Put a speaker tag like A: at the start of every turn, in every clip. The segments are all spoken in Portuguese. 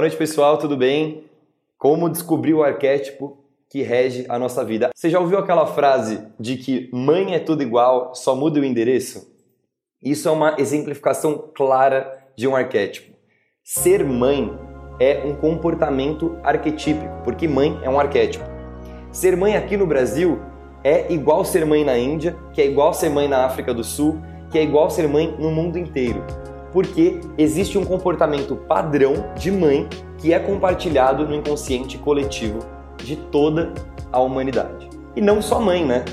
A: Boa noite, pessoal, tudo bem? Como descobrir o arquétipo que rege a nossa vida? Você já ouviu aquela frase de que mãe é tudo igual, só muda o endereço? Isso é uma exemplificação clara de um arquétipo. Ser mãe é um comportamento arquetípico, porque mãe é um arquétipo. Ser mãe aqui no Brasil é igual ser mãe na Índia, que é igual ser mãe na África do Sul, que é igual ser mãe no mundo inteiro porque existe um comportamento padrão de mãe que é compartilhado no inconsciente coletivo de toda a humanidade. E não só mãe, né?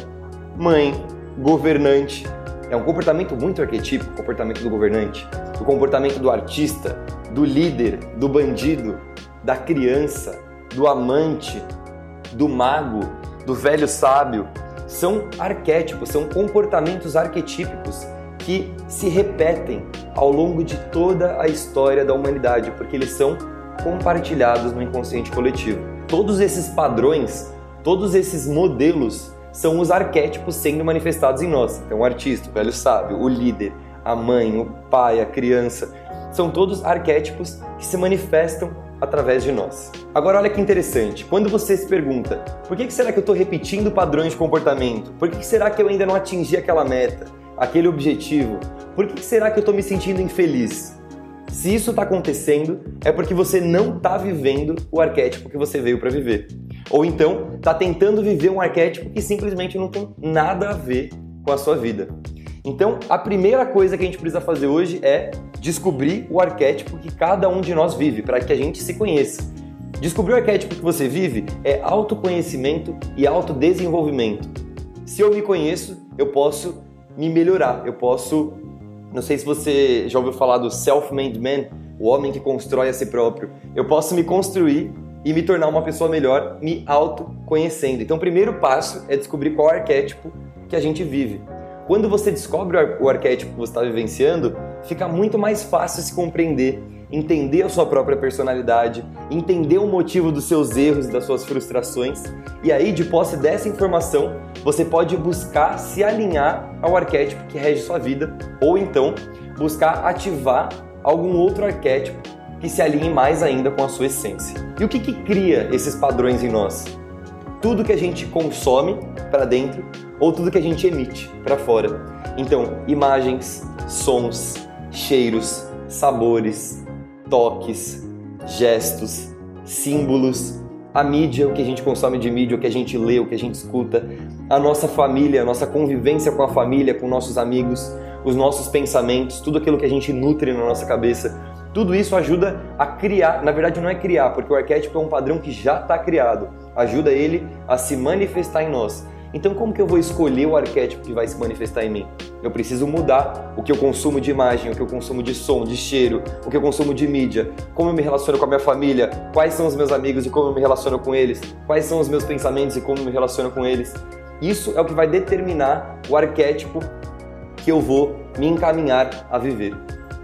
A: Mãe, governante. É um comportamento muito arquetípico, o comportamento do governante, o comportamento do artista, do líder, do bandido, da criança, do amante, do mago, do velho sábio. São arquétipos, são comportamentos arquetípicos que se repetem ao longo de toda a história da humanidade, porque eles são compartilhados no inconsciente coletivo. Todos esses padrões, todos esses modelos são os arquétipos sendo manifestados em nós. Então, o artista, o velho sábio, o líder, a mãe, o pai, a criança, são todos arquétipos que se manifestam através de nós. Agora, olha que interessante. Quando você se pergunta por que será que eu estou repetindo padrões de comportamento? Por que será que eu ainda não atingi aquela meta? Aquele objetivo, por que será que eu estou me sentindo infeliz? Se isso está acontecendo, é porque você não está vivendo o arquétipo que você veio para viver. Ou então, está tentando viver um arquétipo que simplesmente não tem nada a ver com a sua vida. Então, a primeira coisa que a gente precisa fazer hoje é descobrir o arquétipo que cada um de nós vive, para que a gente se conheça. Descobrir o arquétipo que você vive é autoconhecimento e autodesenvolvimento. Se eu me conheço, eu posso me melhorar. Eu posso. Não sei se você já ouviu falar do self-made man, o homem que constrói a si próprio. Eu posso me construir e me tornar uma pessoa melhor me autoconhecendo. Então, o primeiro passo é descobrir qual arquétipo que a gente vive. Quando você descobre o arquétipo que você está vivenciando, fica muito mais fácil se compreender entender a sua própria personalidade, entender o motivo dos seus erros e das suas frustrações. E aí, de posse dessa informação, você pode buscar se alinhar ao arquétipo que rege sua vida, ou então buscar ativar algum outro arquétipo que se alinhe mais ainda com a sua essência. E o que, que cria esses padrões em nós? Tudo que a gente consome para dentro ou tudo que a gente emite para fora. Então, imagens, sons, cheiros, sabores, toques, gestos, símbolos, a mídia, o que a gente consome de mídia, o que a gente lê, o que a gente escuta, a nossa família, a nossa convivência com a família, com nossos amigos, os nossos pensamentos, tudo aquilo que a gente nutre na nossa cabeça. Tudo isso ajuda a criar, na verdade não é criar, porque o arquétipo é um padrão que já está criado, ajuda ele a se manifestar em nós. Então, como que eu vou escolher o arquétipo que vai se manifestar em mim? Eu preciso mudar o que eu consumo de imagem, o que eu consumo de som, de cheiro, o que eu consumo de mídia, como eu me relaciono com a minha família, quais são os meus amigos e como eu me relaciono com eles, quais são os meus pensamentos e como eu me relaciono com eles. Isso é o que vai determinar o arquétipo que eu vou me encaminhar a viver.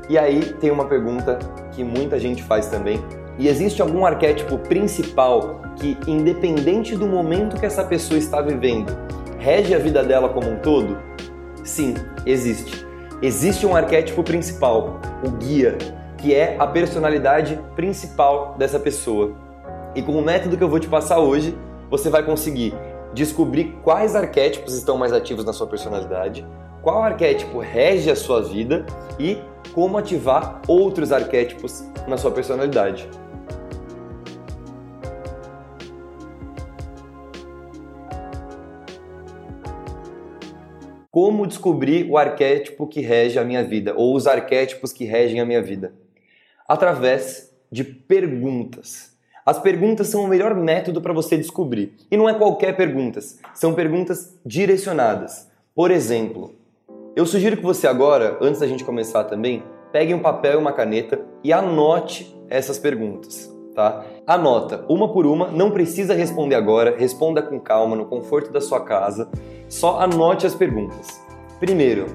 A: E aí tem uma pergunta que muita gente faz também, e existe algum arquétipo principal que, independente do momento que essa pessoa está vivendo, rege a vida dela como um todo? Sim, existe. Existe um arquétipo principal, o guia, que é a personalidade principal dessa pessoa. E com o método que eu vou te passar hoje, você vai conseguir descobrir quais arquétipos estão mais ativos na sua personalidade, qual arquétipo rege a sua vida e como ativar outros arquétipos na sua personalidade. Como descobrir o arquétipo que rege a minha vida, ou os arquétipos que regem a minha vida? Através de perguntas. As perguntas são o melhor método para você descobrir. E não é qualquer perguntas, são perguntas direcionadas. Por exemplo, eu sugiro que você agora, antes da gente começar também, pegue um papel e uma caneta e anote essas perguntas, tá? Anota uma por uma, não precisa responder agora, responda com calma, no conforto da sua casa. Só anote as perguntas. Primeiro,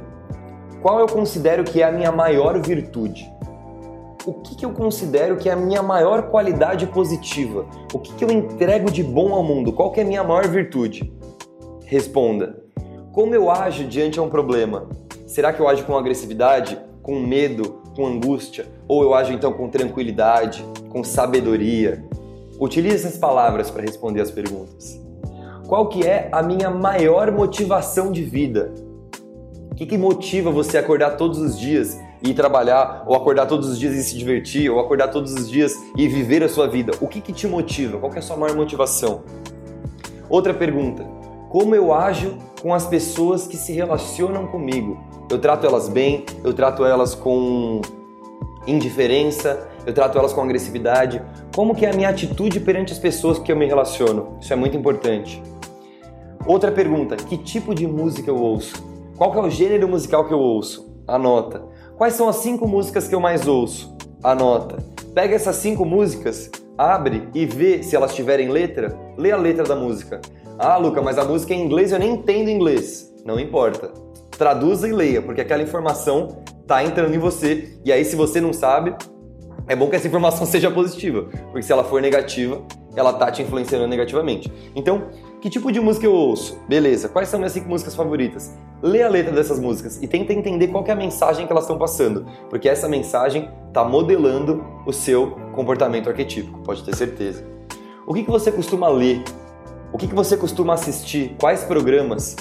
A: qual eu considero que é a minha maior virtude? O que, que eu considero que é a minha maior qualidade positiva? O que, que eu entrego de bom ao mundo? Qual que é a minha maior virtude? Responda. Como eu ajo diante a um problema? Será que eu ajo com agressividade, com medo, com angústia? Ou eu ajo então com tranquilidade, com sabedoria? Utilize essas palavras para responder as perguntas. Qual que é a minha maior motivação de vida? O que, que motiva você a acordar todos os dias e ir trabalhar, ou acordar todos os dias e se divertir, ou acordar todos os dias e viver a sua vida? O que, que te motiva? Qual é a sua maior motivação? Outra pergunta: como eu ajo com as pessoas que se relacionam comigo? Eu trato elas bem, eu trato elas com indiferença, eu trato elas com agressividade. Como que é a minha atitude perante as pessoas que eu me relaciono? Isso é muito importante. Outra pergunta: que tipo de música eu ouço? Qual é o gênero musical que eu ouço? Anota. Quais são as cinco músicas que eu mais ouço? Anota. Pega essas cinco músicas, abre e vê se elas tiverem letra. Lê a letra da música. Ah, Luca, mas a música é em inglês eu nem entendo inglês. Não importa. Traduza e leia, porque aquela informação está entrando em você. E aí, se você não sabe, é bom que essa informação seja positiva, porque se ela for negativa, ela tá te influenciando negativamente. Então, que tipo de música eu ouço? Beleza, quais são minhas cinco músicas favoritas? Lê a letra dessas músicas e tenta entender qual é a mensagem que elas estão passando, porque essa mensagem está modelando o seu comportamento arquetípico, pode ter certeza. O que, que você costuma ler? O que, que você costuma assistir? Quais programas?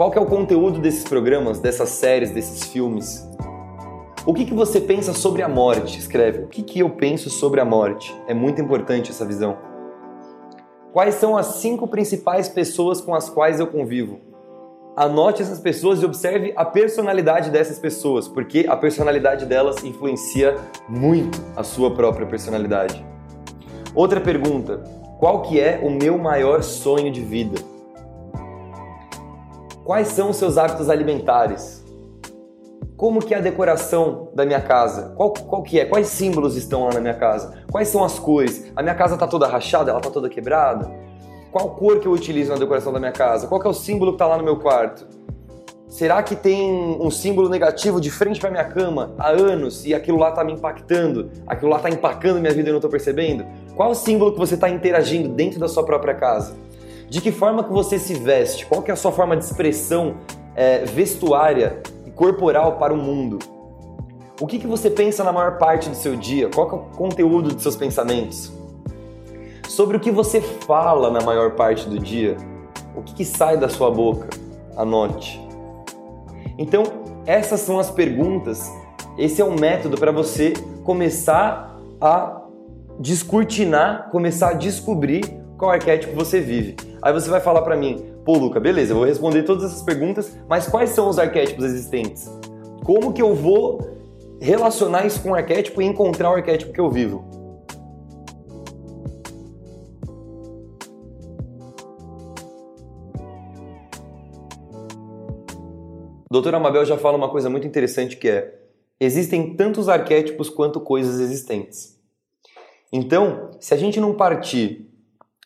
A: Qual que é o conteúdo desses programas, dessas séries, desses filmes? O que, que você pensa sobre a morte? Escreve. O que, que eu penso sobre a morte? É muito importante essa visão. Quais são as cinco principais pessoas com as quais eu convivo? Anote essas pessoas e observe a personalidade dessas pessoas, porque a personalidade delas influencia muito a sua própria personalidade. Outra pergunta: qual que é o meu maior sonho de vida? Quais são os seus hábitos alimentares? Como que é a decoração da minha casa? Qual, qual que é? Quais símbolos estão lá na minha casa? Quais são as cores? A minha casa está toda rachada? Ela está toda quebrada? Qual cor que eu utilizo na decoração da minha casa? Qual que é o símbolo que está lá no meu quarto? Será que tem um símbolo negativo de frente para minha cama há anos e aquilo lá está me impactando? Aquilo lá está empacando minha vida e eu não estou percebendo? Qual o símbolo que você está interagindo dentro da sua própria casa? De que forma que você se veste? Qual que é a sua forma de expressão é, vestuária corporal para o mundo. O que, que você pensa na maior parte do seu dia? Qual é o conteúdo dos seus pensamentos? Sobre o que você fala na maior parte do dia? O que, que sai da sua boca? Anote. Então, essas são as perguntas. Esse é um método para você começar a descortinar, começar a descobrir qual arquétipo você vive. Aí você vai falar para mim, Pô, Luca, beleza, eu vou responder todas essas perguntas, mas quais são os arquétipos existentes? Como que eu vou relacionar isso com o arquétipo e encontrar o arquétipo que eu vivo? Doutora Mabel já fala uma coisa muito interessante que é: existem tantos arquétipos quanto coisas existentes. Então, se a gente não partir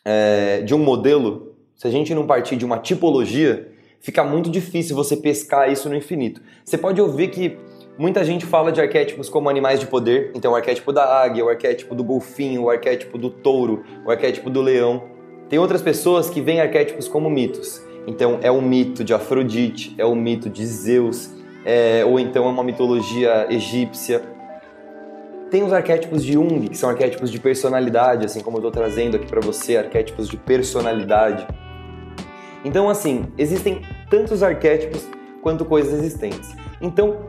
A: é, de um modelo se a gente não partir de uma tipologia, fica muito difícil você pescar isso no infinito. Você pode ouvir que muita gente fala de arquétipos como animais de poder, então o arquétipo da águia, o arquétipo do golfinho, o arquétipo do touro, o arquétipo do leão. Tem outras pessoas que veem arquétipos como mitos. Então é o mito de Afrodite, é o mito de Zeus, é, ou então é uma mitologia egípcia. Tem os arquétipos de Jung, que são arquétipos de personalidade, assim como eu estou trazendo aqui para você, arquétipos de personalidade. Então, assim, existem tantos arquétipos quanto coisas existentes. Então,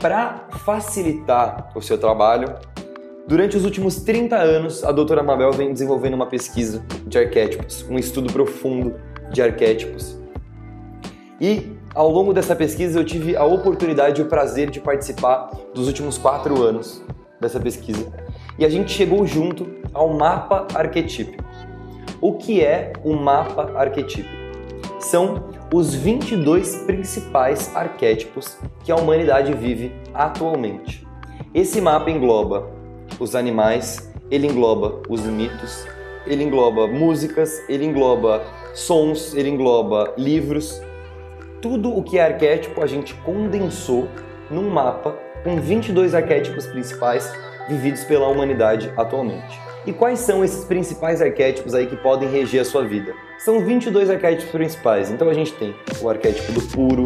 A: para facilitar o seu trabalho, durante os últimos 30 anos, a doutora Mabel vem desenvolvendo uma pesquisa de arquétipos, um estudo profundo de arquétipos. E ao longo dessa pesquisa eu tive a oportunidade e o prazer de participar dos últimos quatro anos dessa pesquisa. E a gente chegou junto ao mapa arquetípico. O que é um mapa arquetípico? são os 22 principais arquétipos que a humanidade vive atualmente. Esse mapa engloba os animais, ele engloba os mitos, ele engloba músicas, ele engloba sons, ele engloba livros. Tudo o que é arquétipo a gente condensou num mapa com 22 arquétipos principais vividos pela humanidade atualmente. E quais são esses principais arquétipos aí que podem reger a sua vida? São 22 arquétipos principais. Então a gente tem o arquétipo do puro,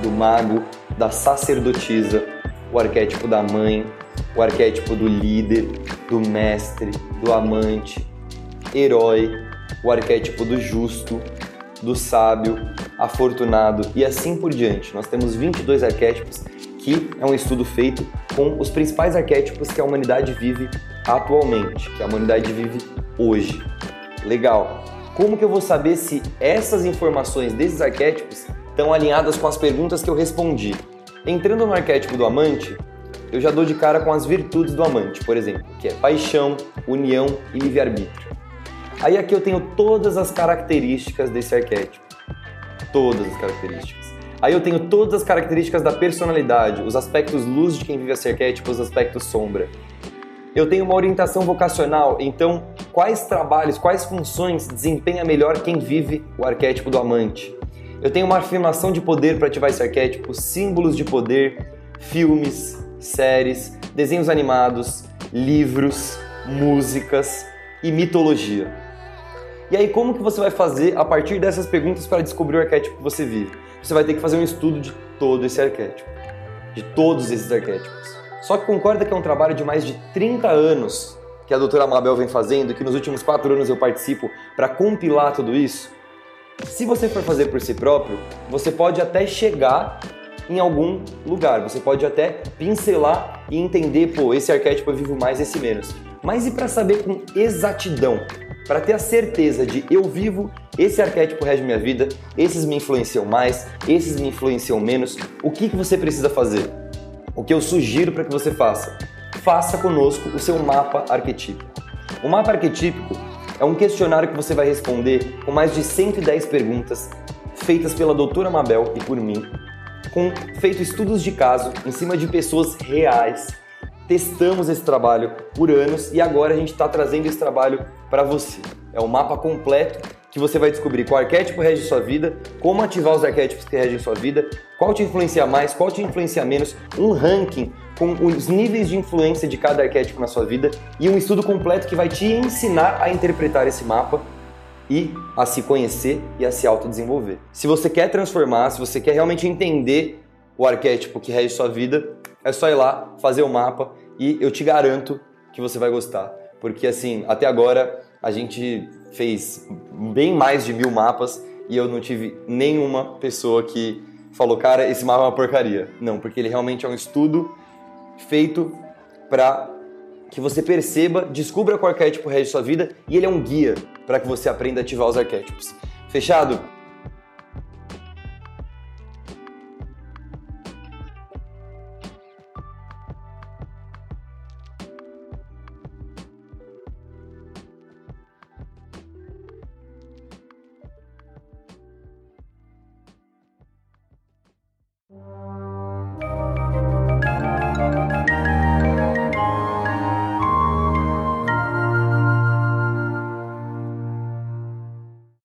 A: do mago, da sacerdotisa, o arquétipo da mãe, o arquétipo do líder, do mestre, do amante, herói, o arquétipo do justo, do sábio, afortunado e assim por diante. Nós temos 22 arquétipos que é um estudo feito com os principais arquétipos que a humanidade vive atualmente, que a humanidade vive hoje. Legal. Como que eu vou saber se essas informações desses arquétipos estão alinhadas com as perguntas que eu respondi? Entrando no arquétipo do amante, eu já dou de cara com as virtudes do amante, por exemplo, que é paixão, união e livre-arbítrio. Aí aqui eu tenho todas as características desse arquétipo. Todas as características. Aí eu tenho todas as características da personalidade, os aspectos luz de quem vive esse arquétipo, os aspectos sombra. Eu tenho uma orientação vocacional, então quais trabalhos, quais funções desempenha melhor quem vive o arquétipo do amante? Eu tenho uma afirmação de poder para ativar esse arquétipo, símbolos de poder, filmes, séries, desenhos animados, livros, músicas e mitologia. E aí, como que você vai fazer a partir dessas perguntas para descobrir o arquétipo que você vive? Você vai ter que fazer um estudo de todo esse arquétipo, de todos esses arquétipos. Só que concorda que é um trabalho de mais de 30 anos que a doutora Mabel vem fazendo, que nos últimos quatro anos eu participo para compilar tudo isso? Se você for fazer por si próprio, você pode até chegar em algum lugar, você pode até pincelar e entender, pô, esse arquétipo eu vivo mais, esse menos. Mas e para saber com exatidão, para ter a certeza de eu vivo, esse arquétipo rege minha vida, esses me influenciam mais, esses me influenciam menos, o que, que você precisa fazer? O que eu sugiro para que você faça? faça conosco o seu mapa arquetípico. O mapa arquetípico é um questionário que você vai responder com mais de 110 perguntas feitas pela doutora Mabel e por mim, com feito estudos de caso em cima de pessoas reais. Testamos esse trabalho por anos e agora a gente está trazendo esse trabalho para você. É um mapa completo que você vai descobrir qual arquétipo rege sua vida, como ativar os arquétipos que regem sua vida, qual te influencia mais, qual te influencia menos, um ranking com os níveis de influência de cada arquétipo na sua vida e um estudo completo que vai te ensinar a interpretar esse mapa e a se conhecer e a se autodesenvolver. Se você quer transformar, se você quer realmente entender o arquétipo que rege sua vida, é só ir lá, fazer o mapa e eu te garanto que você vai gostar. Porque assim, até agora a gente fez bem mais de mil mapas e eu não tive nenhuma pessoa que falou, cara, esse mapa é uma porcaria. Não, porque ele realmente é um estudo feito para que você perceba, descubra qual arquétipo rege sua vida e ele é um guia para que você aprenda a ativar os arquétipos. Fechado?